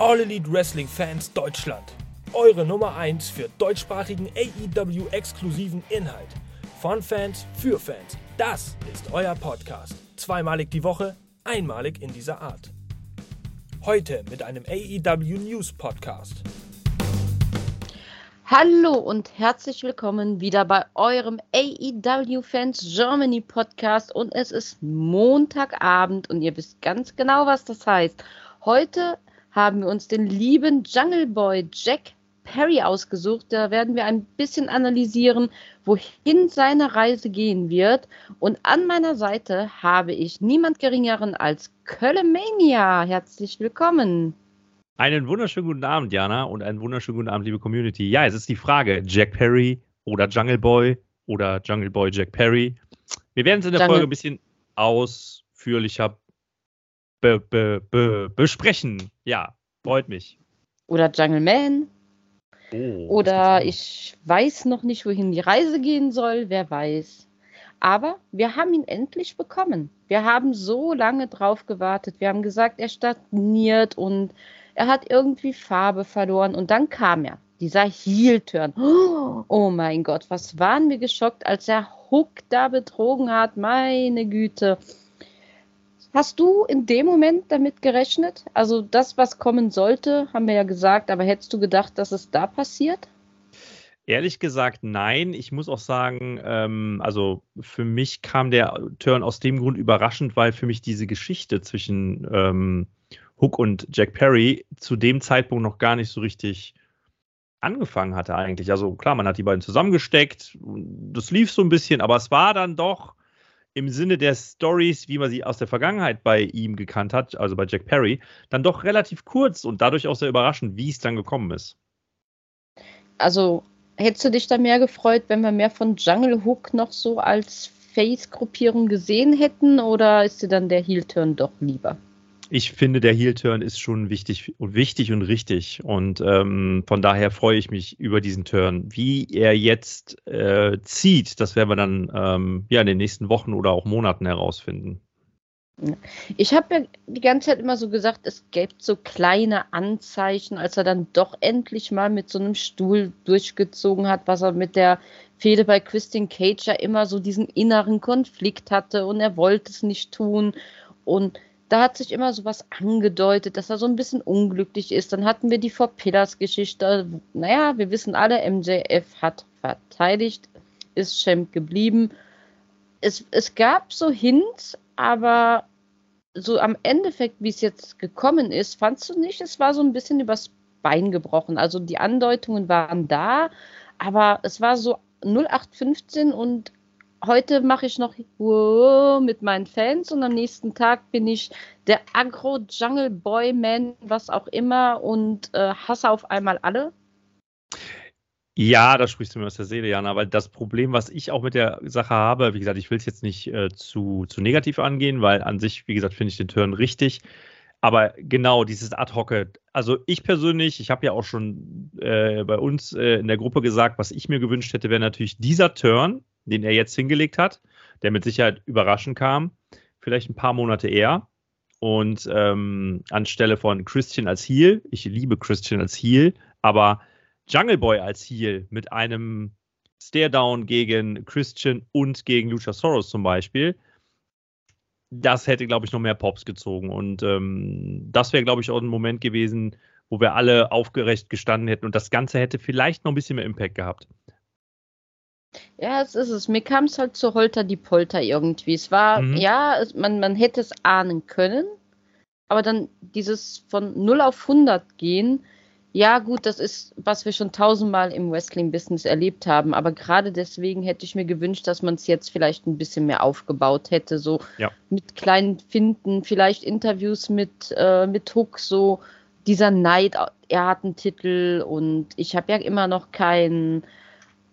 All Elite Wrestling Fans Deutschland. Eure Nummer 1 für deutschsprachigen AEW-exklusiven Inhalt. Von Fans für Fans. Das ist euer Podcast. Zweimalig die Woche, einmalig in dieser Art. Heute mit einem AEW News Podcast. Hallo und herzlich willkommen wieder bei eurem AEW Fans Germany Podcast und es ist Montagabend und ihr wisst ganz genau, was das heißt. Heute haben wir uns den lieben Jungle Boy Jack Perry ausgesucht. Da werden wir ein bisschen analysieren, wohin seine Reise gehen wird. Und an meiner Seite habe ich niemand geringeren als Köllemania. Herzlich willkommen. Einen wunderschönen guten Abend, Jana, und einen wunderschönen guten Abend, liebe Community. Ja, es ist die Frage: Jack Perry oder Jungle Boy oder Jungle Boy Jack Perry. Wir werden es in der Jungle. Folge ein bisschen ausführlicher be be be besprechen. Ja, freut mich. Oder Jungle Man. Oh, oder ich weiß noch nicht, wohin die Reise gehen soll, wer weiß. Aber wir haben ihn endlich bekommen. Wir haben so lange drauf gewartet. Wir haben gesagt, er stagniert und er hat irgendwie Farbe verloren und dann kam er, dieser Heel-Turn. Oh mein Gott, was waren wir geschockt, als er Hook da betrogen hat. Meine Güte. Hast du in dem Moment damit gerechnet? Also das, was kommen sollte, haben wir ja gesagt, aber hättest du gedacht, dass es da passiert? Ehrlich gesagt, nein. Ich muss auch sagen, ähm, also für mich kam der Turn aus dem Grund überraschend, weil für mich diese Geschichte zwischen ähm, Hook und Jack Perry zu dem Zeitpunkt noch gar nicht so richtig angefangen hatte eigentlich. Also klar, man hat die beiden zusammengesteckt, das lief so ein bisschen, aber es war dann doch im Sinne der Stories, wie man sie aus der Vergangenheit bei ihm gekannt hat, also bei Jack Perry, dann doch relativ kurz und dadurch auch sehr überraschend, wie es dann gekommen ist. Also hättest du dich da mehr gefreut, wenn wir mehr von Jungle Hook noch so als Face-Gruppierung gesehen hätten oder ist dir dann der Heel-Turn doch lieber? Ich finde, der Heel-Turn ist schon wichtig und wichtig und richtig. Und ähm, von daher freue ich mich über diesen Turn. Wie er jetzt äh, zieht, das werden wir dann ähm, ja in den nächsten Wochen oder auch Monaten herausfinden. Ich habe ja die ganze Zeit immer so gesagt, es gäbe so kleine Anzeichen, als er dann doch endlich mal mit so einem Stuhl durchgezogen hat, was er mit der Fehde bei Christian Cage ja immer so diesen inneren Konflikt hatte und er wollte es nicht tun. Und da hat sich immer so was angedeutet, dass er so ein bisschen unglücklich ist. Dann hatten wir die Four Pillars Geschichte. Naja, wir wissen alle, MJF hat verteidigt, ist Champ geblieben. Es, es gab so Hints, aber so am Endeffekt, wie es jetzt gekommen ist, fandst du nicht, es war so ein bisschen übers Bein gebrochen. Also die Andeutungen waren da, aber es war so 0815 und heute mache ich noch mit meinen Fans und am nächsten Tag bin ich der Agro Jungle Boy Man, was auch immer und äh, hasse auf einmal alle. Ja, da sprichst du mir aus der Seele, Jana, weil das Problem, was ich auch mit der Sache habe, wie gesagt, ich will es jetzt nicht äh, zu, zu negativ angehen, weil an sich, wie gesagt, finde ich den Turn richtig. Aber genau, dieses Ad-Hoc, also ich persönlich, ich habe ja auch schon äh, bei uns äh, in der Gruppe gesagt, was ich mir gewünscht hätte, wäre natürlich dieser Turn, den er jetzt hingelegt hat, der mit Sicherheit überraschend kam, vielleicht ein paar Monate eher. Und ähm, anstelle von Christian als Heel, ich liebe Christian als Heel, aber Jungle Boy als Heel mit einem Stare-Down gegen Christian und gegen Luchasaurus zum Beispiel, das hätte, glaube ich, noch mehr Pops gezogen. Und ähm, das wäre, glaube ich, auch ein Moment gewesen, wo wir alle aufgerecht gestanden hätten und das Ganze hätte vielleicht noch ein bisschen mehr Impact gehabt. Ja, es ist es. Mir kam es halt zu Holter die Polter irgendwie. Es war, mhm. ja, es, man, man hätte es ahnen können, aber dann dieses von 0 auf 100 gehen, ja, gut, das ist, was wir schon tausendmal im Wrestling-Business erlebt haben, aber gerade deswegen hätte ich mir gewünscht, dass man es jetzt vielleicht ein bisschen mehr aufgebaut hätte, so ja. mit kleinen Finden, vielleicht Interviews mit, äh, mit Hook, so dieser Neid, er hat einen Titel und ich habe ja immer noch keinen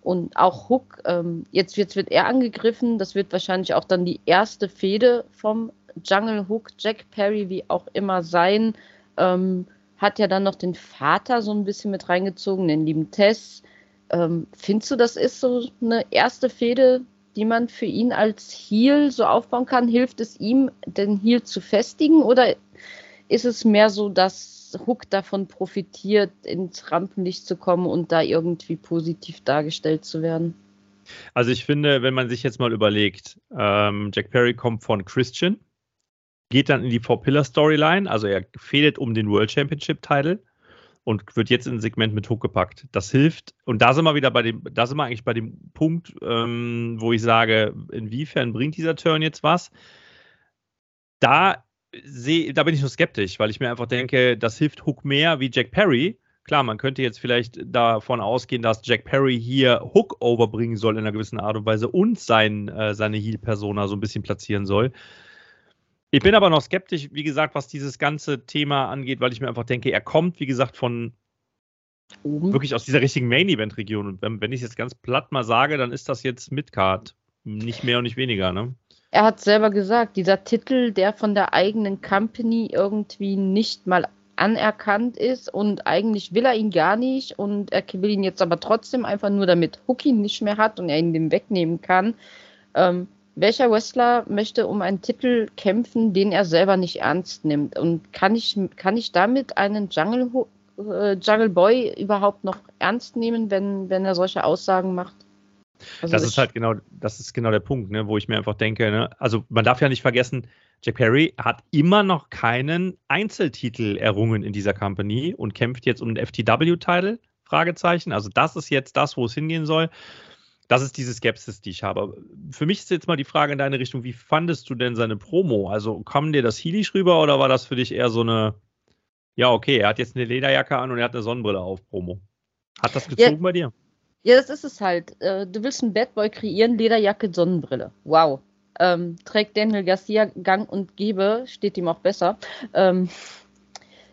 und auch Hook, ähm, jetzt, jetzt wird er angegriffen. Das wird wahrscheinlich auch dann die erste Fehde vom Jungle Hook, Jack Perry, wie auch immer sein. Ähm, hat ja dann noch den Vater so ein bisschen mit reingezogen, den lieben Tess. Ähm, findest du, das ist so eine erste Fehde, die man für ihn als Heal so aufbauen kann? Hilft es ihm, den Heal zu festigen? Oder ist es mehr so, dass Hook davon profitiert, ins Rampenlicht zu kommen und da irgendwie positiv dargestellt zu werden. Also ich finde, wenn man sich jetzt mal überlegt, ähm, Jack Perry kommt von Christian, geht dann in die Four-Pillar-Storyline, also er fehlt um den World Championship-Title und wird jetzt in ein Segment mit Hook gepackt. Das hilft. Und da sind wir wieder bei dem, da sind wir eigentlich bei dem Punkt, ähm, wo ich sage, inwiefern bringt dieser Turn jetzt was? Da sehe, da bin ich nur skeptisch, weil ich mir einfach denke, das hilft Hook mehr wie Jack Perry. Klar, man könnte jetzt vielleicht davon ausgehen, dass Jack Perry hier Hook overbringen soll in einer gewissen Art und Weise und sein, äh, seine Heal-Persona so ein bisschen platzieren soll. Ich bin aber noch skeptisch, wie gesagt, was dieses ganze Thema angeht, weil ich mir einfach denke, er kommt, wie gesagt, von Oben. wirklich aus dieser richtigen Main-Event-Region. Und wenn, wenn ich es jetzt ganz platt mal sage, dann ist das jetzt Midcard. Nicht mehr und nicht weniger, ne? Er hat selber gesagt, dieser Titel, der von der eigenen Company irgendwie nicht mal anerkannt ist und eigentlich will er ihn gar nicht und er will ihn jetzt aber trotzdem einfach nur, damit Hook ihn nicht mehr hat und er ihn dem wegnehmen kann. Ähm, welcher Wrestler möchte um einen Titel kämpfen, den er selber nicht ernst nimmt? Und kann ich, kann ich damit einen Jungle, äh, Jungle Boy überhaupt noch ernst nehmen, wenn, wenn er solche Aussagen macht? Also das ist halt genau, das ist genau der Punkt, ne, wo ich mir einfach denke, ne, also man darf ja nicht vergessen, Jack Perry hat immer noch keinen Einzeltitel errungen in dieser Company und kämpft jetzt um den FTW-Titel? Fragezeichen. Also das ist jetzt das, wo es hingehen soll. Das ist diese Skepsis, die ich habe. Für mich ist jetzt mal die Frage in deine Richtung, wie fandest du denn seine Promo? Also kam dir das Heelish rüber oder war das für dich eher so eine, ja okay, er hat jetzt eine Lederjacke an und er hat eine Sonnenbrille auf Promo? Hat das gezogen ja, bei dir? Ja, das ist es halt. Äh, du willst einen Bad Boy kreieren, Lederjacke, Sonnenbrille. Wow ähm, trägt Daniel Garcia Gang und Gebe, steht ihm auch besser. Ähm,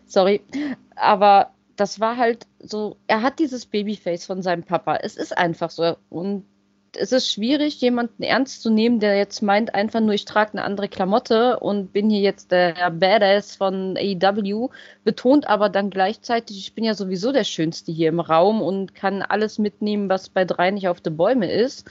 sorry. Aber das war halt so, er hat dieses Babyface von seinem Papa. Es ist einfach so. Und es ist schwierig, jemanden ernst zu nehmen, der jetzt meint, einfach nur, ich trage eine andere Klamotte und bin hier jetzt der Badass von AEW, betont aber dann gleichzeitig, ich bin ja sowieso der Schönste hier im Raum und kann alles mitnehmen, was bei drei nicht auf den Bäume ist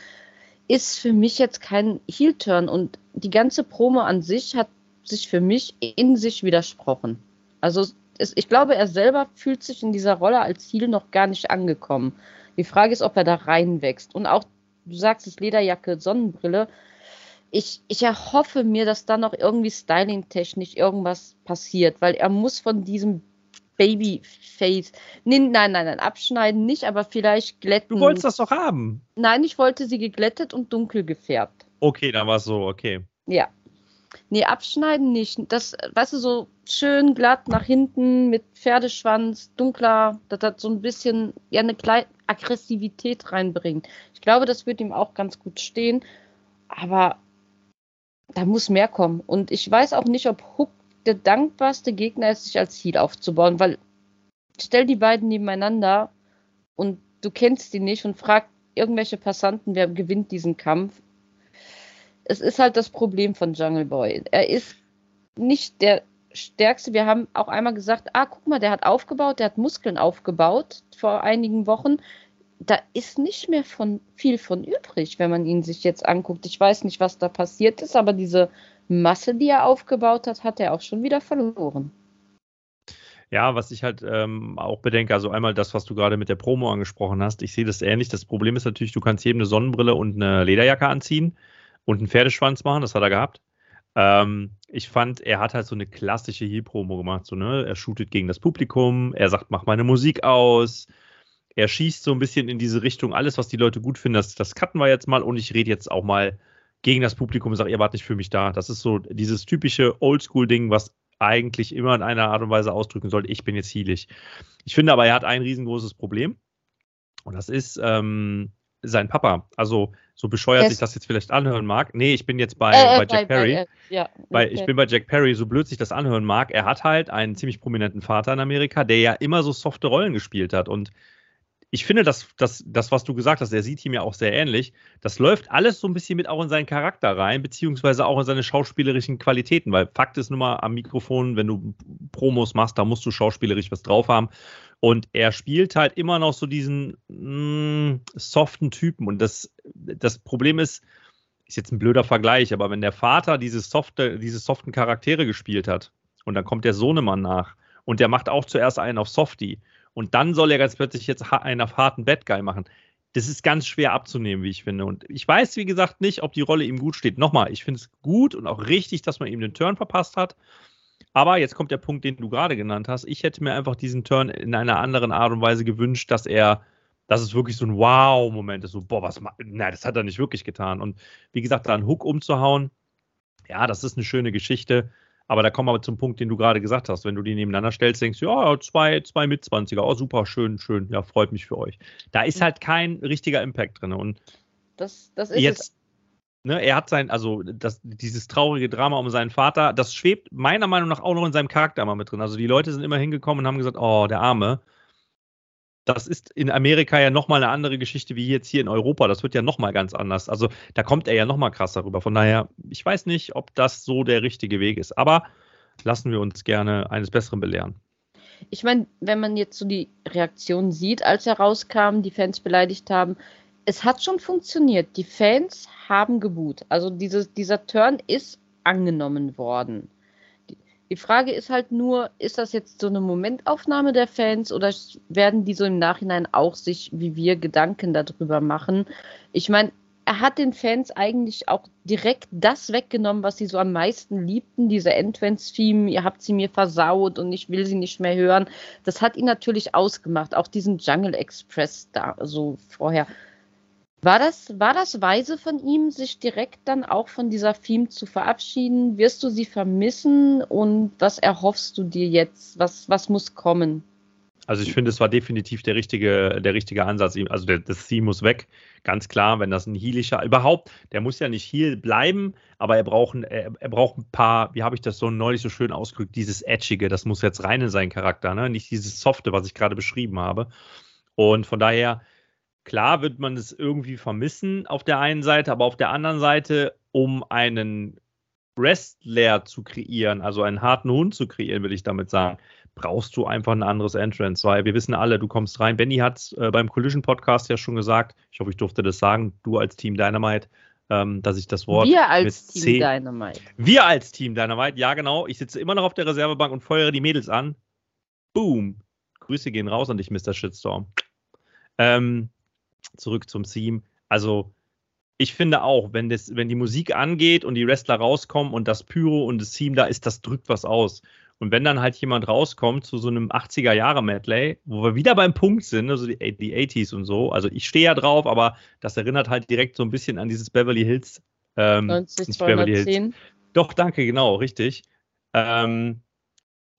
ist für mich jetzt kein Heel-Turn und die ganze Promo an sich hat sich für mich in sich widersprochen. Also es, ich glaube, er selber fühlt sich in dieser Rolle als Heel noch gar nicht angekommen. Die Frage ist, ob er da reinwächst. Und auch, du sagst es, Lederjacke, Sonnenbrille. Ich, ich erhoffe mir, dass da noch irgendwie styling-technisch irgendwas passiert, weil er muss von diesem Babyface. Nee, nein, nein, nein, abschneiden nicht, aber vielleicht glätten. Du wolltest das doch haben. Nein, ich wollte sie geglättet und dunkel gefärbt. Okay, dann war es so, okay. Ja. Nee, abschneiden nicht. Das, weißt du, so schön glatt nach hinten mit Pferdeschwanz, dunkler, das so ein bisschen ja eine kleine Aggressivität reinbringt. Ich glaube, das wird ihm auch ganz gut stehen. Aber da muss mehr kommen. Und ich weiß auch nicht, ob Hook der dankbarste Gegner ist, sich als Heal aufzubauen, weil stell die beiden nebeneinander und du kennst die nicht und frag irgendwelche Passanten, wer gewinnt diesen Kampf. Es ist halt das Problem von Jungle Boy. Er ist nicht der stärkste. Wir haben auch einmal gesagt, ah, guck mal, der hat aufgebaut, der hat Muskeln aufgebaut vor einigen Wochen. Da ist nicht mehr von viel von übrig, wenn man ihn sich jetzt anguckt. Ich weiß nicht, was da passiert ist, aber diese Masse, die er aufgebaut hat, hat er auch schon wieder verloren. Ja, was ich halt ähm, auch bedenke, also einmal das, was du gerade mit der Promo angesprochen hast, ich sehe das ähnlich. Das Problem ist natürlich, du kannst jedem eine Sonnenbrille und eine Lederjacke anziehen und einen Pferdeschwanz machen, das hat er gehabt. Ähm, ich fand, er hat halt so eine klassische Heel-Promo gemacht, so, ne? Er shootet gegen das Publikum, er sagt, mach meine Musik aus, er schießt so ein bisschen in diese Richtung, alles, was die Leute gut finden, das, das cutten wir jetzt mal und ich rede jetzt auch mal gegen das Publikum und sage, ihr wart nicht für mich da. Das ist so dieses typische Oldschool-Ding, was eigentlich immer in einer Art und Weise ausdrücken sollte, ich bin jetzt heelig. Ich finde aber, er hat ein riesengroßes Problem. Und das ist ähm, sein Papa. Also, so bescheuert sich das jetzt vielleicht anhören mag. Nee, ich bin jetzt bei, äh, bei Jack bei, Perry. Bei, äh, ja, bei, okay. Ich bin bei Jack Perry, so blöd sich das anhören mag. Er hat halt einen ziemlich prominenten Vater in Amerika, der ja immer so softe Rollen gespielt hat. Und ich finde, dass das, das, was du gesagt hast, der sieht ihm ja auch sehr ähnlich. Das läuft alles so ein bisschen mit auch in seinen Charakter rein, beziehungsweise auch in seine schauspielerischen Qualitäten, weil Fakt ist nun mal am Mikrofon, wenn du Promos machst, da musst du schauspielerisch was drauf haben. Und er spielt halt immer noch so diesen mh, mm, soften Typen. Und das, das Problem ist, ist jetzt ein blöder Vergleich, aber wenn der Vater diese, softe, diese soften Charaktere gespielt hat und dann kommt der Sohnemann nach Und der macht auch zuerst einen auf Softie. Und dann soll er ganz plötzlich jetzt einen auf harten Bad Guy machen. Das ist ganz schwer abzunehmen, wie ich finde. Und ich weiß, wie gesagt, nicht, ob die Rolle ihm gut steht. Nochmal, ich finde es gut und auch richtig, dass man ihm den Turn verpasst hat. Aber jetzt kommt der Punkt, den du gerade genannt hast. Ich hätte mir einfach diesen Turn in einer anderen Art und Weise gewünscht, dass er, dass es wirklich so ein Wow-Moment ist. So, boah, was, nein, das hat er nicht wirklich getan. Und wie gesagt, da einen Hook umzuhauen, ja, das ist eine schöne Geschichte. Aber da kommen wir zum Punkt, den du gerade gesagt hast. Wenn du die nebeneinander stellst, denkst du, ja, zwei, zwei Mitzwanziger, oh super, schön, schön, ja, freut mich für euch. Da ist halt kein richtiger Impact drin. Und das, das ist jetzt, ne, er hat sein, also das, dieses traurige Drama um seinen Vater, das schwebt meiner Meinung nach auch noch in seinem Charakter mal mit drin. Also die Leute sind immer hingekommen und haben gesagt, oh, der Arme das ist in Amerika ja nochmal eine andere Geschichte wie jetzt hier in Europa. Das wird ja nochmal ganz anders. Also da kommt er ja nochmal krasser rüber. Von daher, ich weiß nicht, ob das so der richtige Weg ist. Aber lassen wir uns gerne eines Besseren belehren. Ich meine, wenn man jetzt so die Reaktion sieht, als er rauskam, die Fans beleidigt haben, es hat schon funktioniert. Die Fans haben geboot. Also dieses, dieser Turn ist angenommen worden. Die Frage ist halt nur, ist das jetzt so eine Momentaufnahme der Fans oder werden die so im Nachhinein auch sich, wie wir, Gedanken darüber machen? Ich meine, er hat den Fans eigentlich auch direkt das weggenommen, was sie so am meisten liebten, diese Entrance-Theme, ihr habt sie mir versaut und ich will sie nicht mehr hören. Das hat ihn natürlich ausgemacht, auch diesen Jungle Express da so vorher. War das, war das weise von ihm, sich direkt dann auch von dieser Theme zu verabschieden? Wirst du sie vermissen und was erhoffst du dir jetzt? Was, was muss kommen? Also ich finde, es war definitiv der richtige, der richtige Ansatz. Also der, das Theme muss weg, ganz klar, wenn das ein healischer, überhaupt, der muss ja nicht heal bleiben, aber er braucht, er, er braucht ein paar, wie habe ich das so neulich so schön ausgedrückt, dieses Edgige, das muss jetzt rein in seinen Charakter, ne? nicht dieses Softe, was ich gerade beschrieben habe. Und von daher, Klar wird man es irgendwie vermissen auf der einen Seite, aber auf der anderen Seite, um einen Wrestler zu kreieren, also einen harten Hund zu kreieren, will ich damit sagen, brauchst du einfach ein anderes Entrance, weil wir wissen alle, du kommst rein. Benny hat äh, beim Collision Podcast ja schon gesagt, ich hoffe, ich durfte das sagen, du als Team Dynamite, ähm, dass ich das Wort. Wir als Team C Dynamite. Wir als Team Dynamite, ja genau. Ich sitze immer noch auf der Reservebank und feuere die Mädels an. Boom. Grüße gehen raus an dich, Mr. Shitstorm. Ähm, zurück zum Theme. Also ich finde auch, wenn, das, wenn die Musik angeht und die Wrestler rauskommen und das Pyro und das Theme da ist, das drückt was aus. Und wenn dann halt jemand rauskommt zu so einem 80er-Jahre-Medley, wo wir wieder beim Punkt sind, also die, die 80s und so, also ich stehe ja drauf, aber das erinnert halt direkt so ein bisschen an dieses Beverly Hills. Ähm, 90, Beverly Hills. Doch, danke, genau, richtig. Ähm,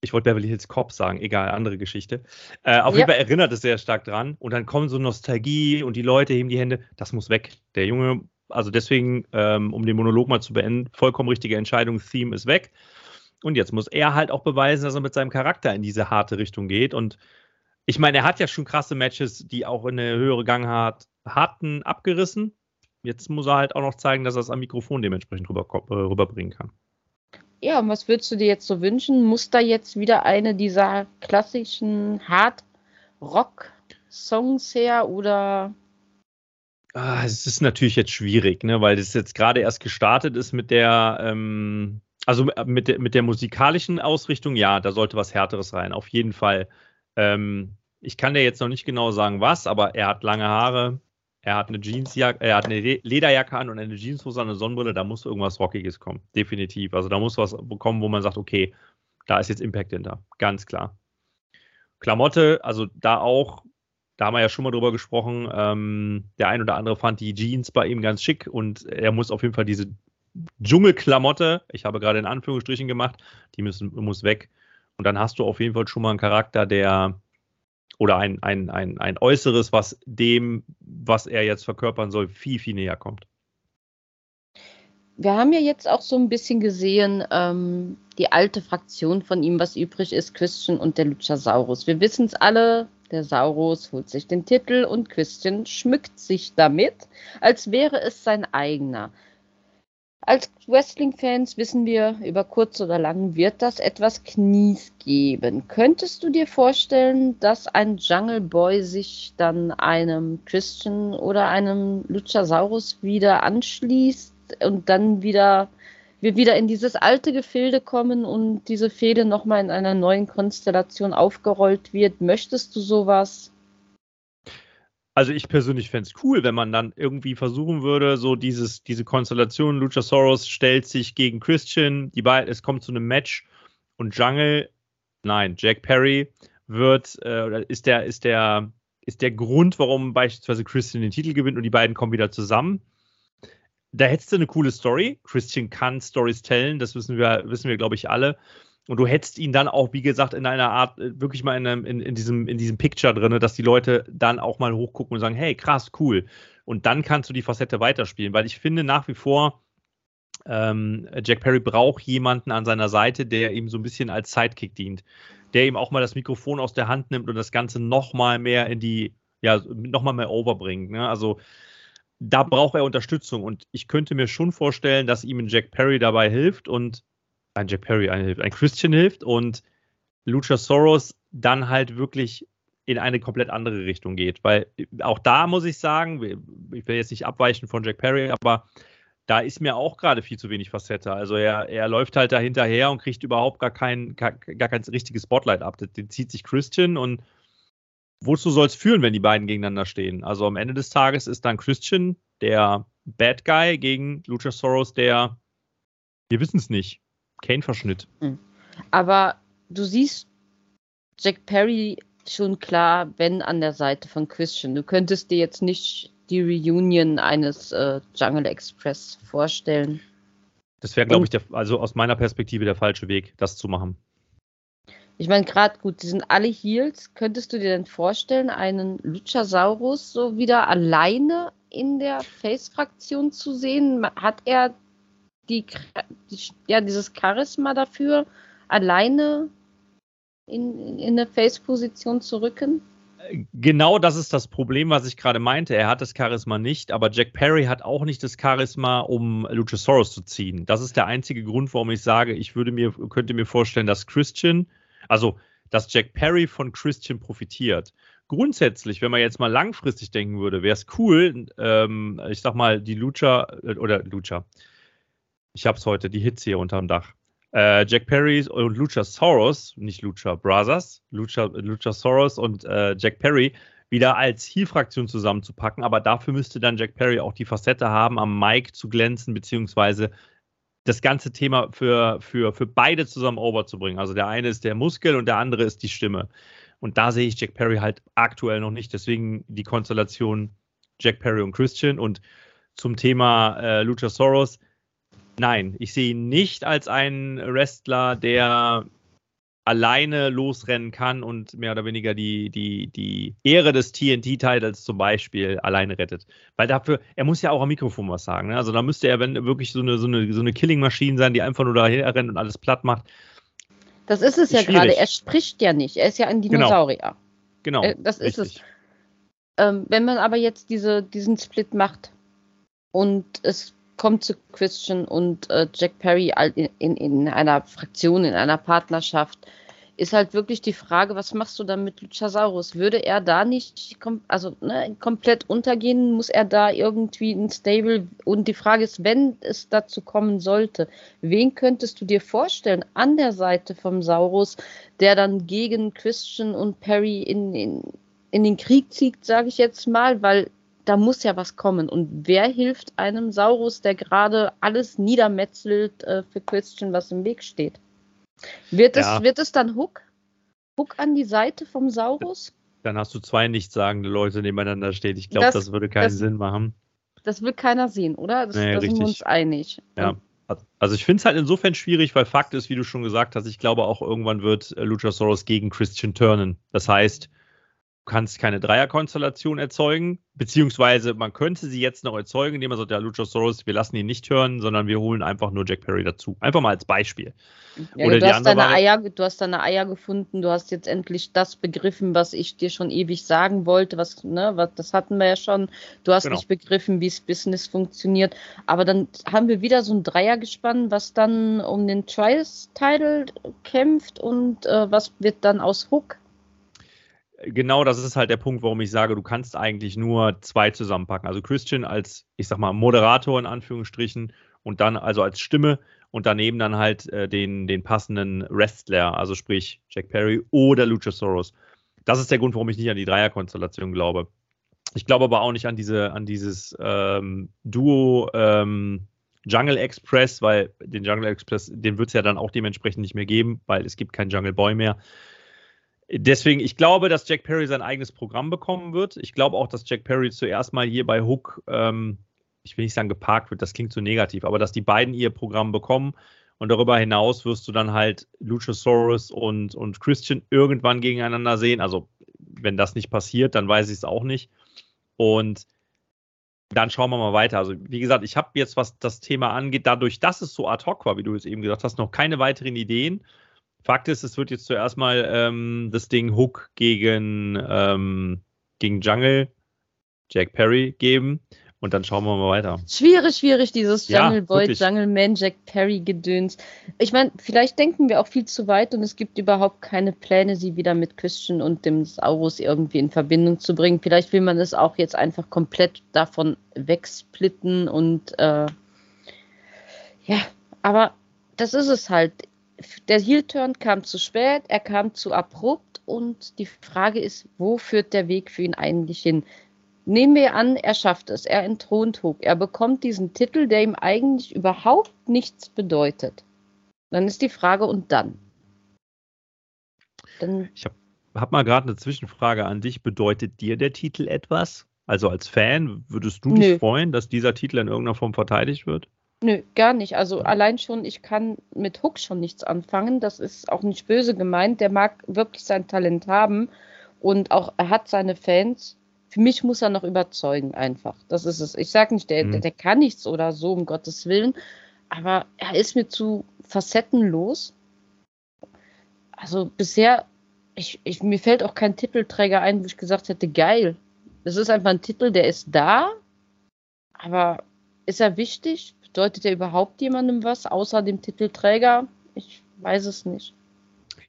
ich wollte Beverly Hills Cop sagen, egal, andere Geschichte. Äh, auf ja. jeden Fall erinnert es sehr stark dran. Und dann kommen so Nostalgie und die Leute heben die Hände. Das muss weg. Der Junge, also deswegen, ähm, um den Monolog mal zu beenden, vollkommen richtige Entscheidung. Theme ist weg. Und jetzt muss er halt auch beweisen, dass er mit seinem Charakter in diese harte Richtung geht. Und ich meine, er hat ja schon krasse Matches, die auch in eine höhere Gangart hatten, abgerissen. Jetzt muss er halt auch noch zeigen, dass er es am Mikrofon dementsprechend rüber, äh, rüberbringen kann. Ja, und was würdest du dir jetzt so wünschen? Muss da jetzt wieder eine dieser klassischen Hard-Rock-Songs her oder? Ah, es ist natürlich jetzt schwierig, ne, weil das jetzt gerade erst gestartet ist mit der, ähm, also mit der, mit der musikalischen Ausrichtung, ja, da sollte was Härteres rein, auf jeden Fall. Ähm, ich kann dir jetzt noch nicht genau sagen, was, aber er hat lange Haare, er hat eine Jeansjacke, er hat eine Lederjacke an und eine Jeanshose und eine Sonnenbrille, da muss irgendwas Rockiges kommen. Definitiv. Also da muss was kommen, wo man sagt, okay, da ist jetzt Impact hinter. Ganz klar. Klamotte, also da auch, da haben wir ja schon mal drüber gesprochen, ähm, der ein oder andere fand die Jeans bei ihm ganz schick und er muss auf jeden Fall diese Dschungelklamotte, ich habe gerade in Anführungsstrichen gemacht, die müssen, muss weg. Und dann hast du auf jeden Fall schon mal einen Charakter, der oder ein, ein, ein, ein Äußeres, was dem, was er jetzt verkörpern soll, viel, viel näher kommt. Wir haben ja jetzt auch so ein bisschen gesehen, ähm, die alte Fraktion von ihm, was übrig ist, Christian und der Luchasaurus. Wir wissen es alle, der Saurus holt sich den Titel und Christian schmückt sich damit, als wäre es sein eigener. Als Wrestling-Fans wissen wir, über kurz oder lang wird das etwas Knies geben. Könntest du dir vorstellen, dass ein Jungle Boy sich dann einem Christian oder einem Luchasaurus wieder anschließt und dann wieder wir wieder in dieses alte Gefilde kommen und diese Fehde nochmal in einer neuen Konstellation aufgerollt wird. Möchtest du sowas? Also ich persönlich fände es cool, wenn man dann irgendwie versuchen würde, so dieses, diese Konstellation, Luchasaurus stellt sich gegen Christian, die beiden, es kommt zu einem Match und Jungle, nein, Jack Perry wird, äh, ist der, ist der, ist der Grund, warum beispielsweise Christian den Titel gewinnt und die beiden kommen wieder zusammen. Da hättest du eine coole Story. Christian kann Stories tellen, das wissen wir, wissen wir, glaube ich, alle. Und du hättest ihn dann auch, wie gesagt, in einer Art, äh, wirklich mal in, einem, in, in, diesem, in diesem Picture drin, dass die Leute dann auch mal hochgucken und sagen, hey, krass, cool. Und dann kannst du die Facette weiterspielen, weil ich finde nach wie vor, ähm, Jack Perry braucht jemanden an seiner Seite, der ihm so ein bisschen als Sidekick dient, der ihm auch mal das Mikrofon aus der Hand nimmt und das Ganze nochmal mehr in die, ja, nochmal mehr overbringt. Ne? Also da braucht er Unterstützung und ich könnte mir schon vorstellen, dass ihm Jack Perry dabei hilft und ein Jack Perry ein, hilft, ein Christian hilft und Luchasaurus dann halt wirklich in eine komplett andere Richtung geht. Weil auch da muss ich sagen, ich will jetzt nicht abweichen von Jack Perry, aber da ist mir auch gerade viel zu wenig Facette. Also er, er läuft halt da hinterher und kriegt überhaupt gar kein, gar, kein richtiges Spotlight ab. Den zieht sich Christian und wozu soll es führen, wenn die beiden gegeneinander stehen? Also am Ende des Tages ist dann Christian der Bad Guy gegen Luchasaurus der, wir wissen es nicht, Kane-Verschnitt. Hm. Aber du siehst Jack Perry schon klar, wenn an der Seite von Christian. Du könntest dir jetzt nicht die Reunion eines äh, Jungle Express vorstellen. Das wäre, glaube ich, der, also aus meiner Perspektive der falsche Weg, das zu machen. Ich meine, gerade gut, die sind alle Heels. Könntest du dir denn vorstellen, einen Luchasaurus so wieder alleine in der Face-Fraktion zu sehen? Hat er die, die, ja, dieses Charisma dafür, alleine in, in, in eine Face-Position zu rücken? Genau das ist das Problem, was ich gerade meinte. Er hat das Charisma nicht, aber Jack Perry hat auch nicht das Charisma, um Luchasaurus zu ziehen. Das ist der einzige Grund, warum ich sage, ich würde mir, könnte mir vorstellen, dass Christian, also dass Jack Perry von Christian profitiert. Grundsätzlich, wenn man jetzt mal langfristig denken würde, wäre es cool, ähm, ich sag mal, die Lucha äh, oder Lucha. Ich hab's heute, die Hits hier unterm Dach äh, Jack Perry und Luchasaurus, nicht Lucha Brothers, Lucha, Luchasaurus und äh, Jack Perry wieder als Heel-Fraktion zusammenzupacken, aber dafür müsste dann Jack Perry auch die Facette haben, am Mic zu glänzen, beziehungsweise das ganze Thema für, für, für beide zusammen overzubringen. Also der eine ist der Muskel und der andere ist die Stimme. Und da sehe ich Jack Perry halt aktuell noch nicht. Deswegen die Konstellation Jack Perry und Christian. Und zum Thema äh, Luchasaurus, Nein, ich sehe ihn nicht als einen Wrestler, der alleine losrennen kann und mehr oder weniger die, die, die Ehre des TNT-Titles zum Beispiel alleine rettet. Weil dafür, er muss ja auch am Mikrofon was sagen. Ne? Also da müsste er, wenn wirklich so eine, so eine, so eine Killing-Maschine sein, die einfach nur daher rennt und alles platt macht. Das ist es ja gerade. Er spricht ja nicht. Er ist ja ein genau. Dinosaurier. Genau. genau das ist richtig. es. Ähm, wenn man aber jetzt diese, diesen Split macht und es kommt zu Christian und äh, Jack Perry in, in, in, einer Fraktion, in einer Partnerschaft, ist halt wirklich die Frage, was machst du dann mit Luchasaurus? Würde er da nicht also, ne, komplett untergehen? Muss er da irgendwie ein Stable? Und die Frage ist, wenn es dazu kommen sollte, wen könntest du dir vorstellen an der Seite vom Saurus, der dann gegen Christian und Perry in, in, in den Krieg zieht, sage ich jetzt mal, weil da muss ja was kommen. Und wer hilft einem Saurus, der gerade alles niedermetzelt äh, für Christian, was im Weg steht? Wird, ja. es, wird es dann Hook? Hook an die Seite vom Saurus? Dann hast du zwei nichtssagende Leute nebeneinander stehen. Ich glaube, das, das, würde keinen das, Sinn machen. Das will keiner sehen, oder? Das, nee, da sind wir uns einig. Ja. Also ich finde es halt insofern schwierig, weil Fakt ist, wie du schon gesagt hast, ich glaube auch irgendwann wird äh, Luchasaurus gegen Christian turnen. Das heißt, kannst keine Dreierkonstellation erzeugen, beziehungsweise man könnte sie jetzt noch erzeugen, indem man sagt, ja, Luchasaurus, wir lassen ihn nicht hören, sondern wir holen einfach nur Jack Perry dazu. Einfach mal als Beispiel. Ja, Oder du, hast deine Eier, du hast deine Eier gefunden, du hast jetzt endlich das begriffen, was ich dir schon ewig sagen wollte, was, ne, was, das hatten wir ja schon. Du hast genau. nicht begriffen, wie es Business funktioniert. Aber dann haben wir wieder so ein Dreiergespann, was dann um den Trials-Title kämpft und äh, was wird dann aus Hook? Genau das ist halt der Punkt, warum ich sage, du kannst eigentlich nur zwei zusammenpacken. Also Christian als, ich sag mal, Moderator in Anführungsstrichen und dann also als Stimme und daneben dann halt äh, den, den passenden Wrestler, also sprich Jack Perry oder Luchasaurus. Das ist der Grund, warum ich nicht an die Dreierkonstellation glaube. Ich glaube aber auch nicht an diese, an dieses ähm, Duo ähm, Jungle Express, weil den Jungle Express, den wird es ja dann auch dementsprechend nicht mehr geben, weil es gibt keinen Jungle Boy mehr. Deswegen, ich glaube, dass Jack Perry sein eigenes Programm bekommen wird. Ich glaube auch, dass Jack Perry zuerst mal hier bei Hook, ähm, ich will nicht sagen geparkt wird, das klingt zu negativ, aber dass die beiden ihr Programm bekommen und darüber hinaus wirst du dann halt Luchasaurus und, und Christian irgendwann gegeneinander sehen. Also, wenn das nicht passiert, dann weiß ich es auch nicht. Und dann schauen wir mal weiter. Also, wie gesagt, ich habe jetzt, was das Thema angeht, dadurch, dass es so ad hoc war, wie du es eben gesagt hast, noch keine weiteren Ideen. Fakt ist, es wird jetzt zuerst mal ähm, das Ding Hook gegen, ähm, gegen Jungle, Jack Perry geben. Und dann schauen wir mal weiter. Schwierig, schwierig, dieses Jungle Ja, Boy, wirklich. Jungle Man, Jack Perry Gedöns. Ich meine, vielleicht denken wir auch viel zu weit und es gibt überhaupt keine Pläne, sie wieder mit Christian und dem Saurus irgendwie in Verbindung zu bringen. Vielleicht will man es auch jetzt einfach komplett davon wegsplitten und äh, ja, aber das ist es halt. Der Heel-Turn kam zu spät, er kam zu abrupt und die Frage ist, wo führt der Weg für ihn eigentlich hin? Nehmen wir an, er schafft es, er entthront Hook, er bekommt diesen Titel, der ihm eigentlich überhaupt nichts bedeutet. Dann ist die Frage, und dann? Dann Ich habe hab mal gerade eine Zwischenfrage an dich. Bedeutet dir der Titel etwas? Also als Fan, würdest du Nö. dich freuen, dass dieser Titel in irgendeiner Form verteidigt wird? Nö, gar nicht. Also allein schon, ich kann mit Hook schon nichts anfangen. Das ist auch nicht böse gemeint. Der mag wirklich sein Talent haben und auch er hat seine Fans. Für mich muss er noch überzeugen einfach. Das ist es. Ich sage nicht, der, Mhm. der, der kann nichts oder so, um Gottes Willen. Aber er ist mir zu facettenlos. Also bisher, ich, ich, mir fällt auch kein Titelträger ein, wo ich gesagt hätte, geil. Das ist einfach ein Titel, der ist da. Aber ist er wichtig? Bedeutet er überhaupt jemandem was, außer dem Titelträger? Ich weiß es nicht.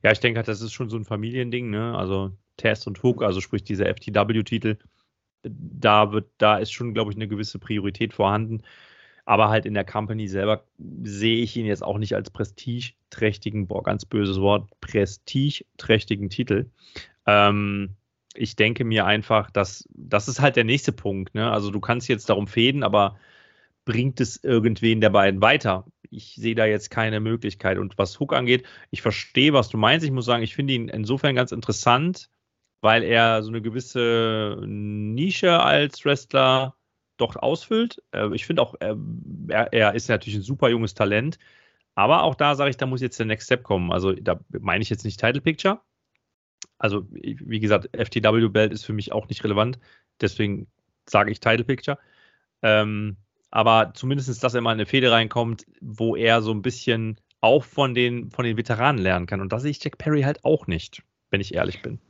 Ja, ich denke, halt, das ist schon so ein Familiending, ne? Also Test und Hook, also sprich dieser FTW-Titel, da wird, da ist schon, glaube ich, eine gewisse Priorität vorhanden. Aber halt in der Company selber sehe ich ihn jetzt auch nicht als prestigeträchtigen, boah, ganz böses Wort, prestigeträchtigen Titel. Ähm, ich denke mir einfach, dass das ist halt der nächste Punkt. Ne? Also du kannst jetzt darum fäden, aber bringt es irgendwen der beiden weiter? Ich sehe da jetzt keine Möglichkeit. Und was Hook angeht, ich verstehe, was du meinst. Ich muss sagen, ich finde ihn insofern ganz interessant, weil er so eine gewisse Nische als Wrestler doch ausfüllt. Äh, Ich finde auch, äh, er, ist natürlich ein super junges Talent. Aber auch da sage ich, da muss jetzt der Next Step kommen. Also da meine ich jetzt nicht Title Picture. Also, wie gesagt, FTW-Belt ist für mich auch nicht relevant. Deswegen sage ich Title Picture. Ähm, aber zumindest, dass er mal in eine Fehde reinkommt, wo er so ein bisschen auch von den, von den Veteranen lernen kann. Und da sehe ich Jack Perry halt auch nicht, wenn ich ehrlich bin.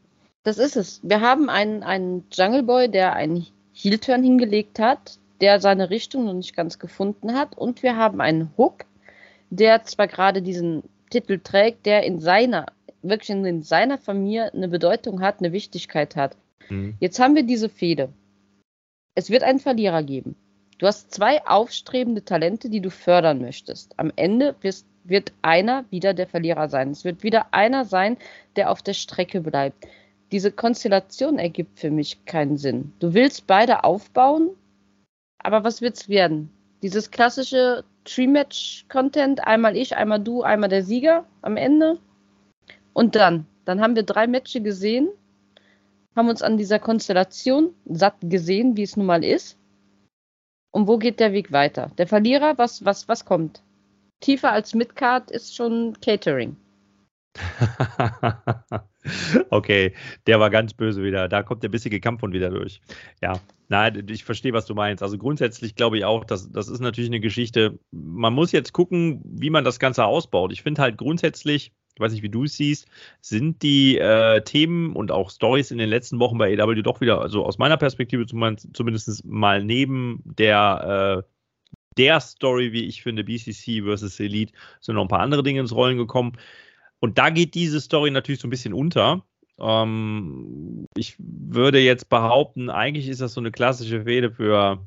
Das ist es. Wir haben einen, einen Jungle Boy, der einen Heel-Turn hingelegt hat, der seine Richtung noch nicht ganz gefunden hat. Und wir haben einen Hook, der zwar gerade diesen Titel trägt, der in seiner, wirklich in seiner Familie eine Bedeutung hat, eine Wichtigkeit hat. Mhm. Jetzt haben wir diese Fehde. Es wird einen Verlierer geben. Du hast zwei aufstrebende Talente, die du fördern möchtest. Am Ende wirst, wird einer wieder der Verlierer sein. Es wird wieder einer sein, der auf der Strecke bleibt. Diese Konstellation ergibt für mich keinen Sinn. Du willst beide aufbauen, aber was wird's werden? Dieses klassische Tree-Match-Content, einmal ich, einmal du, einmal der Sieger am Ende. Und dann, dann haben wir drei Matches gesehen, haben uns an dieser Konstellation satt gesehen, wie es nun mal ist. Und wo geht der Weg weiter? Der Verlierer, was, was, was kommt? Tiefer als Midcard ist schon Catering. okay, der war ganz böse wieder. Da kommt der bissige Kampfhund wieder durch. Ja, nein, ich verstehe, was du meinst. Also grundsätzlich glaube ich auch, dass das ist natürlich eine Geschichte. Man muss jetzt gucken, wie man das Ganze ausbaut. Ich finde halt grundsätzlich, ich weiß nicht, wie du es siehst, sind die äh, Themen und auch Stories in den letzten Wochen bei AW doch wieder, also aus meiner Perspektive zumindest mal neben der äh, der Story, wie ich finde, BCC versus Elite, sind noch ein paar andere Dinge ins Rollen gekommen. Und da geht diese Story natürlich so ein bisschen unter. Ähm, ich würde jetzt behaupten, eigentlich ist das so eine klassische Fehde für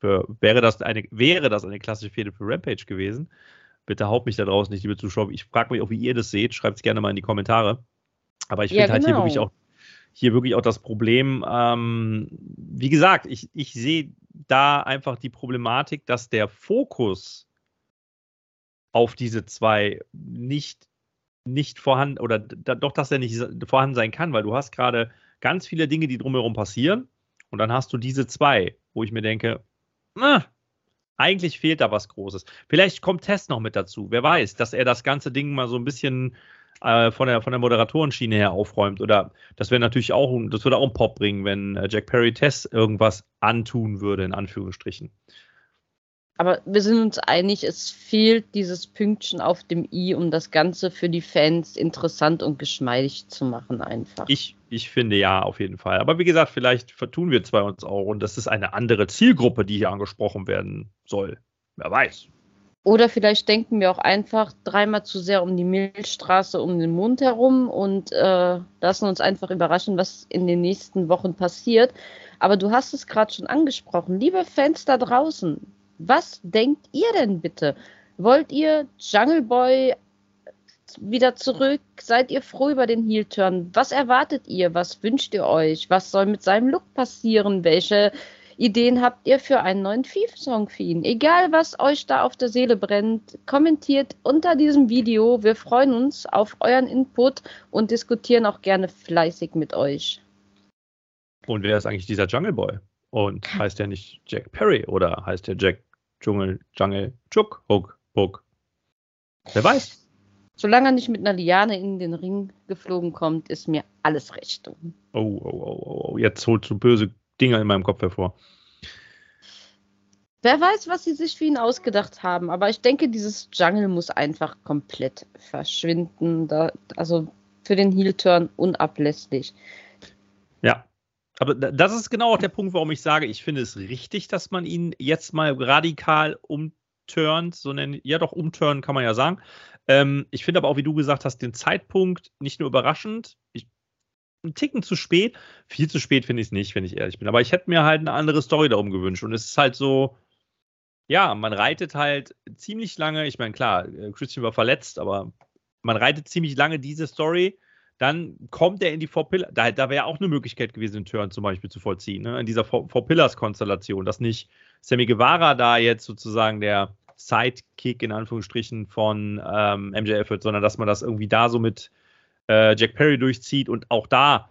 für, wäre, das eine, wäre das eine klassische Fehde für Rampage gewesen. Bitte haut mich da draußen nicht, liebe Zuschauer. Ich frage mich auch, wie ihr das seht. Schreibt es gerne mal in die Kommentare. Aber ich finde ja, halt hier wirklich genau. auch hier wirklich auch das Problem, ähm, wie gesagt, ich, ich sehe da einfach die Problematik, dass der Fokus auf diese zwei nicht, nicht vorhanden oder da, doch, dass er nicht vorhanden sein kann, weil du hast gerade ganz viele Dinge, die drumherum passieren und dann hast du diese zwei, wo ich mir denke, na, eigentlich fehlt da was Großes. Vielleicht kommt Test noch mit dazu. Wer weiß, dass er das ganze Ding mal so ein bisschen äh, von, der, von der Moderatorenschiene her aufräumt. Oder das wäre natürlich auch, das würde auch einen Pop bringen, wenn äh, Jack Perry Tess irgendwas antun würde, in Anführungsstrichen. Aber wir sind uns einig, es fehlt dieses Pünktchen auf dem i, um das Ganze für die Fans interessant und geschmeidig zu machen, einfach. Ich, ich finde ja, auf jeden Fall. Aber wie gesagt, vielleicht vertun wir zwei uns auch und das ist eine andere Zielgruppe, die hier angesprochen werden soll. Wer weiß. Oder vielleicht denken wir auch einfach dreimal zu sehr um die Milchstraße um den Mond herum und äh, lassen uns einfach überraschen, was in den nächsten Wochen passiert. Aber du hast es gerade schon angesprochen. Liebe Fans da draußen, was denkt ihr denn bitte? Wollt ihr Jungle Boy wieder zurück? Seid ihr froh über den Heel-Turn? Was erwartet ihr? Was wünscht ihr euch? Was soll mit seinem Look passieren? Welche Ideen habt ihr für einen neuen Thief-Song für ihn? Egal, was euch da auf der Seele brennt, kommentiert unter diesem Video. Wir freuen uns auf euren Input und diskutieren auch gerne fleißig mit euch. Und wer ist eigentlich dieser Jungle Boy? Und heißt der nicht Jack Perry oder heißt der Jack Dschungel, Jungle, Chuk, Hook, Hook. Wer weiß. Solange er nicht mit einer Liane in den Ring geflogen kommt, ist mir alles recht. Oh, oh, oh, oh, oh. Jetzt holst du böse Dinger in meinem Kopf hervor. Wer weiß, was sie sich für ihn ausgedacht haben, aber ich denke, dieses Jungle muss einfach komplett verschwinden. Da, also für den Heel-Turn unablässlich. Aber das ist genau auch der Punkt, warum ich sage, ich finde es richtig, dass man ihn jetzt mal radikal umturnt, so nennen, ja doch, umturnen kann man ja sagen. Ähm, ich finde aber auch, wie du gesagt hast, den Zeitpunkt nicht nur überraschend, ich, einen Ticken zu spät. Viel zu spät finde ich es nicht, wenn ich ehrlich bin. Aber ich hätte mir halt eine andere Story darum gewünscht. Und es ist halt so, ja, man reitet halt ziemlich lange, ich meine, klar, äh, Christian war verletzt, aber man reitet ziemlich lange diese Story dann kommt er in die Four Pillars. Da, da wäre auch eine Möglichkeit gewesen, den Turn zum Beispiel zu vollziehen, ne? in dieser Four, Four Pillars-Konstellation, dass nicht Sammy Guevara da jetzt sozusagen der Sidekick in Anführungsstrichen von ähm, MJF wird, sondern dass man das irgendwie da so mit äh, Jack Perry durchzieht und auch da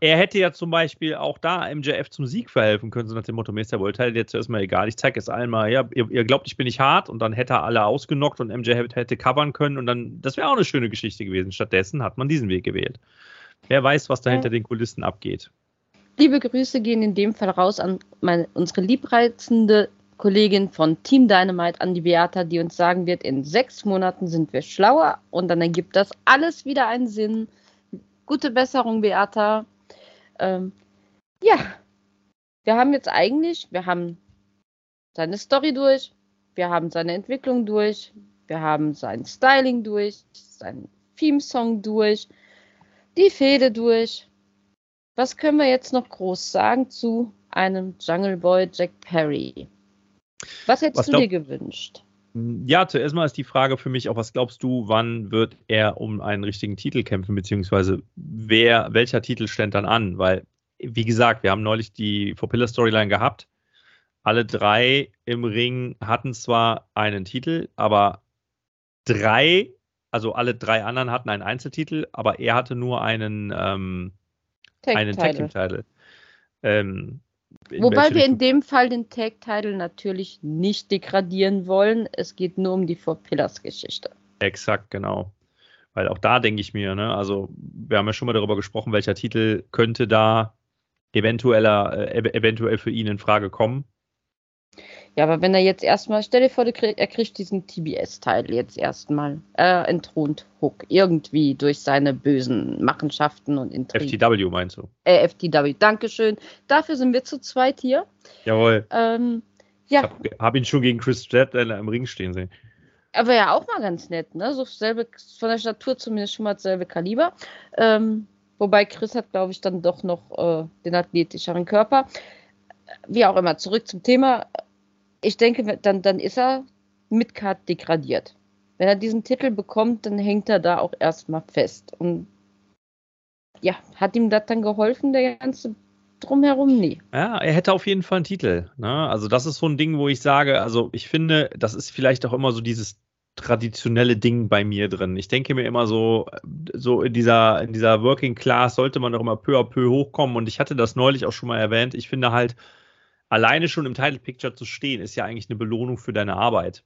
er hätte ja zum Beispiel auch da MJF zum Sieg verhelfen können, so nach dem Motto, mir ist der jetzt erstmal egal, ich zeige es allen mal, ja, ihr, ihr, glaubt, ich bin nicht hart und dann hätte er alle ausgenockt und MJF hätte covern können und dann, das wäre auch eine schöne Geschichte gewesen. Stattdessen hat man diesen Weg gewählt. Wer weiß, was da hinter den Kulissen abgeht. Liebe Grüße gehen in dem Fall raus an meine, unsere liebreizende Kollegin von Team Dynamite, an die Beata, die uns sagen wird, in sechs Monaten sind wir schlauer und dann ergibt das alles wieder einen Sinn. Gute Besserung, Beata. Ähm, ja, wir haben jetzt eigentlich, wir haben seine Story durch, wir haben seine Entwicklung durch, wir haben sein Styling durch, seinen Theme-Song durch, die Fehde durch. Was können wir jetzt noch groß sagen zu einem Jungle Boy Jack Perry? Was hättest was du dir gewünscht? Ja, zuerst mal ist die Frage für mich auch, was glaubst du, wann wird er um einen richtigen Titel kämpfen, beziehungsweise wer, welcher Titel stellt dann an? Weil, wie gesagt, wir haben neulich die Four Pillar Storyline gehabt. Alle drei im Ring hatten zwar einen Titel, aber drei, also alle drei anderen hatten einen Einzeltitel, aber er hatte nur einen, ähm, Tag einen Tag Team Titel. Ähm, Wobei wir in dem Fall den Tag-Title natürlich nicht degradieren wollen. Es geht nur um die Four Pillars-Geschichte. Exakt, genau. Weil auch da denke ich mir, ne, also wir haben ja schon mal darüber gesprochen, welcher Titel könnte da eventueller, äh, eventuell für ihn in Frage kommen. Ja, aber wenn er jetzt erstmal, stell dir vor, er kriegt diesen TBS-Teil jetzt erstmal äh, entthront Hook irgendwie durch seine bösen Machenschaften und Intrigen. FTW meinst du? Äh, FTW, Dankeschön. Dafür sind wir zu zweit hier. Jawohl. Ähm, ja. Ich hab, hab ihn schon gegen Chris Stadler im Ring stehen sehen. Aber ja auch mal ganz nett, ne? So selbe, von der Statur zumindest schon mal dasselbe Kaliber. Ähm, wobei Chris hat, glaube ich, dann doch noch äh, den athletischeren Körper wie auch immer, zurück zum Thema. Ich denke, dann, dann ist er mit Card degradiert. Wenn er diesen Titel bekommt, dann hängt er da auch erstmal fest. Und ja, hat ihm das dann geholfen, der ganze drumherum? Nee. Ja, er hätte auf jeden Fall einen Titel. Ne? Also, das ist so ein Ding, wo ich sage, also ich finde, das ist vielleicht auch immer so dieses traditionelle Ding bei mir drin. Ich denke mir immer so, so in dieser, in dieser Working Class sollte man doch immer peu à peu hochkommen. Und ich hatte das neulich auch schon mal erwähnt. Ich finde halt, alleine schon im Title Picture zu stehen, ist ja eigentlich eine Belohnung für deine Arbeit.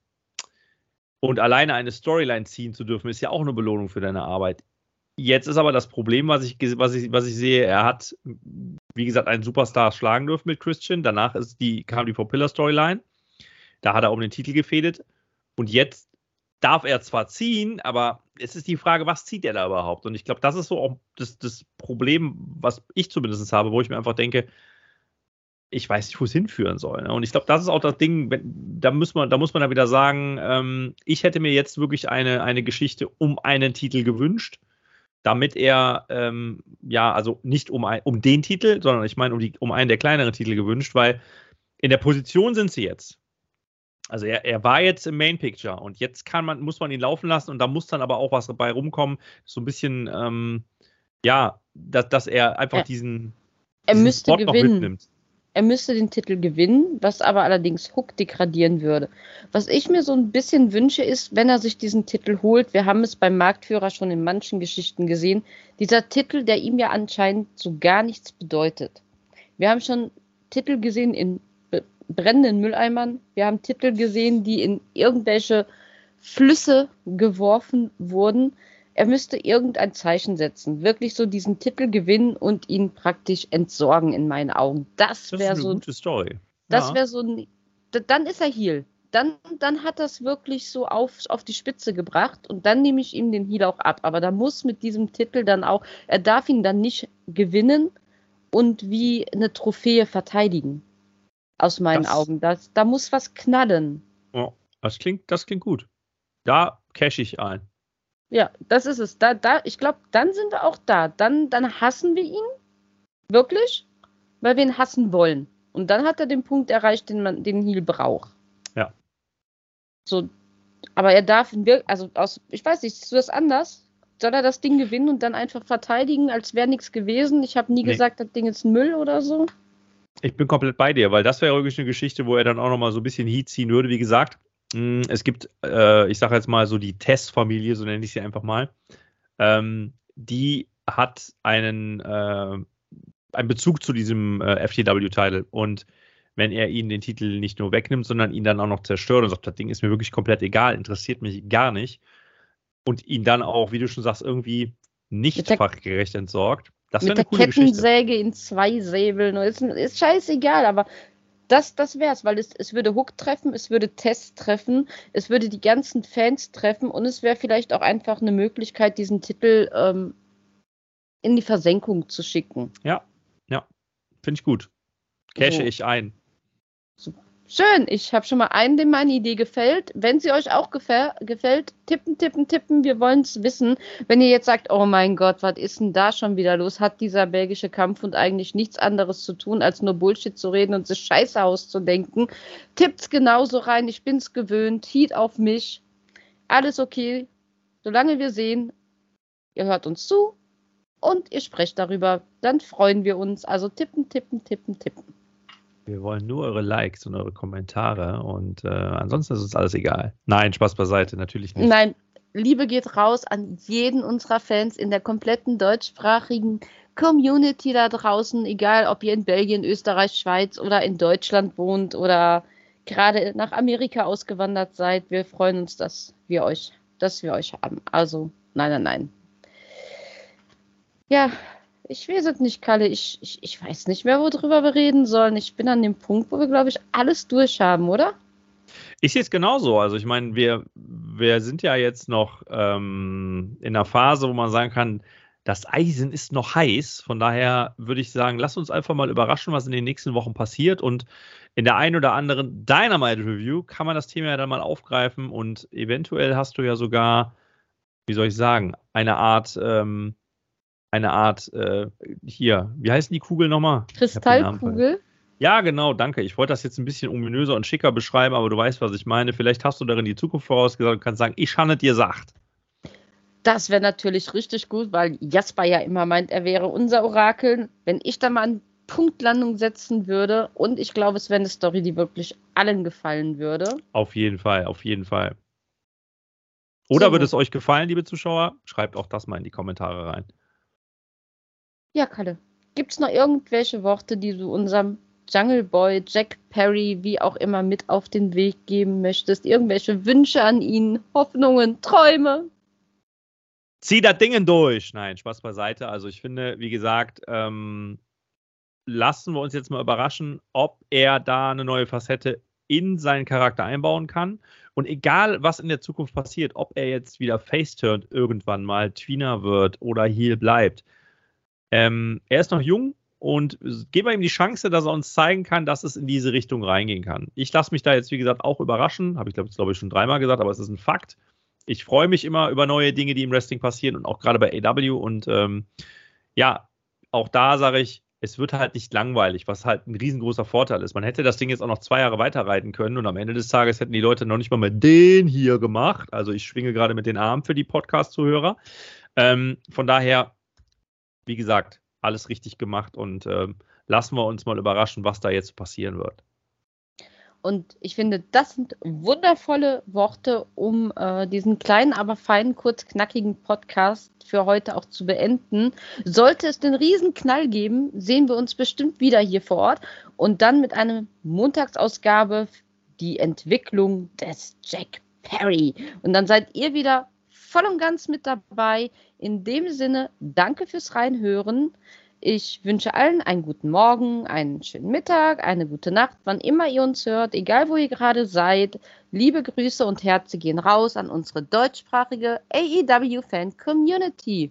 Und alleine eine Storyline ziehen zu dürfen, ist ja auch eine Belohnung für deine Arbeit. Jetzt ist aber das Problem, was ich, was ich, was ich sehe, er hat, wie gesagt, einen Superstar schlagen dürfen mit Christian. Danach ist die, kam die Four Pillar Storyline. Da hat er um den Titel gefädet. Und jetzt darf er zwar ziehen, aber es ist die Frage, was zieht er da überhaupt? Und ich glaube, das ist so auch das, das Problem, was ich zumindest habe, wo ich mir einfach denke, ich weiß nicht, wo es hinführen soll. Ne? Und ich glaube, das ist auch das Ding, wenn, da, muss man, da muss man dann wieder sagen, ähm, ich hätte mir jetzt wirklich eine, eine Geschichte um einen Titel gewünscht, damit er, ähm, ja, also nicht um, ein, um den Titel, sondern ich meine um, um einen der kleineren Titel gewünscht, weil in der Position sind sie jetzt. Also er, er war jetzt im Main Picture und jetzt kann man, muss man ihn laufen lassen und da muss dann aber auch was dabei rumkommen. So ein bisschen, ähm, ja, dass, dass er einfach er, diesen, er diesen müsste Spot gewinnen. Er müsste den Titel gewinnen, was aber allerdings Hook degradieren würde. Was ich mir so ein bisschen wünsche, ist, wenn er sich diesen Titel holt, wir haben es beim Marktführer schon in manchen Geschichten gesehen, dieser Titel, der ihm ja anscheinend so gar nichts bedeutet. Wir haben schon Titel gesehen in brennenden Mülleimern. Wir haben Titel gesehen, die in irgendwelche Flüsse geworfen wurden. Er müsste irgendein Zeichen setzen, wirklich so diesen Titel gewinnen und ihn praktisch entsorgen in meinen Augen. Das wäre so. Gute Story. Das ja. wäre so ein. Dann ist er Heal. Dann, dann hat das wirklich so auf, auf die Spitze gebracht und dann nehme ich ihm den Heal auch ab. Aber da muss mit diesem Titel dann auch, er darf ihn dann nicht gewinnen und wie eine Trophäe verteidigen aus meinen das, Augen. Das, da muss was knallen. Oh, das klingt, das klingt gut. Da cash ich ein. Ja, das ist es. Da, da, ich glaube, dann sind wir auch da. Dann, dann hassen wir ihn. Wirklich. Weil wir ihn hassen wollen. Und dann hat er den Punkt erreicht, den man, den Heal braucht. Ja. So, aber er darf wirklich, also aus, ich weiß nicht, siehst du das anders? Soll er das Ding gewinnen und dann einfach verteidigen, als wäre nichts gewesen? Ich habe nie nee. gesagt, das Ding ist Müll oder so. Ich bin komplett bei dir, weil das wäre wirklich eine Geschichte, wo er dann auch nochmal so ein bisschen Heat ziehen würde. Wie gesagt, es gibt, äh, ich sage jetzt mal so die Test-Familie, so nenne ich sie einfach mal. Ähm, die hat einen, äh, einen Bezug zu diesem äh, FTW-Titel. Und wenn er ihnen den Titel nicht nur wegnimmt, sondern ihn dann auch noch zerstört und sagt, das Ding ist mir wirklich komplett egal, interessiert mich gar nicht. Und ihn dann auch, wie du schon sagst, irgendwie nicht fachgerecht entsorgt, das mit der Kettensäge Geschichte. in zwei Säbeln. Ist, ist scheißegal, aber das, das wäre es, weil es, es würde Hook treffen, es würde Test treffen, es würde die ganzen Fans treffen und es wäre vielleicht auch einfach eine Möglichkeit, diesen Titel ähm, in die Versenkung zu schicken. Ja, ja, finde ich gut. Cache so. ich ein. Super. Schön, ich habe schon mal einen, dem meine Idee gefällt. Wenn sie euch auch gefällt, tippen, tippen, tippen. Wir wollen es wissen. Wenn ihr jetzt sagt, oh mein Gott, was ist denn da schon wieder los? Hat dieser belgische Kampf und eigentlich nichts anderes zu tun, als nur Bullshit zu reden und sich Scheiße auszudenken? Tippt's genauso rein. Ich bin's gewöhnt. Heat auf mich. Alles okay. Solange wir sehen, ihr hört uns zu und ihr sprecht darüber, dann freuen wir uns. Also tippen, tippen, tippen, tippen. Wir wollen nur eure Likes und eure Kommentare und äh, ansonsten ist uns alles egal. Nein, Spaß beiseite, natürlich nicht. Nein, Liebe geht raus an jeden unserer Fans in der kompletten deutschsprachigen Community da draußen, egal ob ihr in Belgien, Österreich, Schweiz oder in Deutschland wohnt oder gerade nach Amerika ausgewandert seid. Wir freuen uns, dass wir euch, dass wir euch haben. Also, nein, nein, nein. Ja, ich weiß es nicht, Kalle. Ich, ich, ich weiß nicht mehr, worüber wir reden sollen. Ich bin an dem Punkt, wo wir, glaube ich, alles durchhaben, oder? Ich sehe es genauso. Also ich meine, wir, wir sind ja jetzt noch ähm, in einer Phase, wo man sagen kann, das Eisen ist noch heiß. Von daher würde ich sagen, lass uns einfach mal überraschen, was in den nächsten Wochen passiert. Und in der einen oder anderen Dynamite Review kann man das Thema ja dann mal aufgreifen und eventuell hast du ja sogar, wie soll ich sagen, eine Art ähm, eine Art, äh, hier, wie heißt die Kugel nochmal? Kristallkugel? Ja, genau, danke. Ich wollte das jetzt ein bisschen ominöser und schicker beschreiben, aber du weißt, was ich meine. Vielleicht hast du darin die Zukunft vorausgesagt und kannst sagen, ich habe dir sagt. Das wäre natürlich richtig gut, weil Jasper ja immer meint, er wäre unser Orakel. Wenn ich da mal eine Punktlandung setzen würde und ich glaube, es wäre eine Story, die wirklich allen gefallen würde. Auf jeden Fall, auf jeden Fall. Oder so. wird es euch gefallen, liebe Zuschauer? Schreibt auch das mal in die Kommentare rein. Ja, Kalle. Gibt es noch irgendwelche Worte, die du unserem Jungle Boy, Jack Perry, wie auch immer, mit auf den Weg geben möchtest? Irgendwelche Wünsche an ihn, Hoffnungen, Träume? zieh das Ding durch. Nein, Spaß beiseite. Also ich finde, wie gesagt, ähm, lassen wir uns jetzt mal überraschen, ob er da eine neue Facette in seinen Charakter einbauen kann. Und egal, was in der Zukunft passiert, ob er jetzt wieder face-turnt irgendwann mal, Tweener wird oder Heal bleibt, ähm, er ist noch jung und geben wir ihm die Chance, dass er uns zeigen kann, dass es in diese Richtung reingehen kann. Ich lasse mich da jetzt, wie gesagt, auch überraschen. Habe ich, glaube glaub ich, schon dreimal gesagt, aber es ist ein Fakt ich freue mich immer über neue Dinge, die im Wrestling passieren und auch gerade bei AW. Und ähm, ja, auch da sage ich, es wird halt nicht langweilig, was halt ein riesengroßer Vorteil ist. Man hätte das Ding jetzt auch noch zwei Jahre weiterreiten können und am Ende des Tages hätten die Leute noch nicht mal mit den hier gemacht. Also ich schwinge gerade mit den Armen für die Podcast-Zuhörer. Ähm, von daher, wie gesagt, alles richtig gemacht und ähm, lassen wir uns mal überraschen, was da jetzt passieren wird. Und ich finde, das sind wundervolle Worte, um äh, diesen kleinen, aber feinen, kurz knackigen Podcast für heute auch zu beenden. Sollte es den Riesenknall geben, sehen wir uns bestimmt wieder hier vor Ort und dann mit einer Montagsausgabe die Entwicklung des Jack Perry. Und dann seid ihr wieder voll und ganz mit dabei. In dem Sinne, danke fürs Reinhören. Ich wünsche allen einen guten Morgen, einen schönen Mittag, eine gute Nacht, wann immer ihr uns hört, egal wo ihr gerade seid. Liebe Grüße und Herze gehen raus an unsere deutschsprachige AEW-Fan-Community.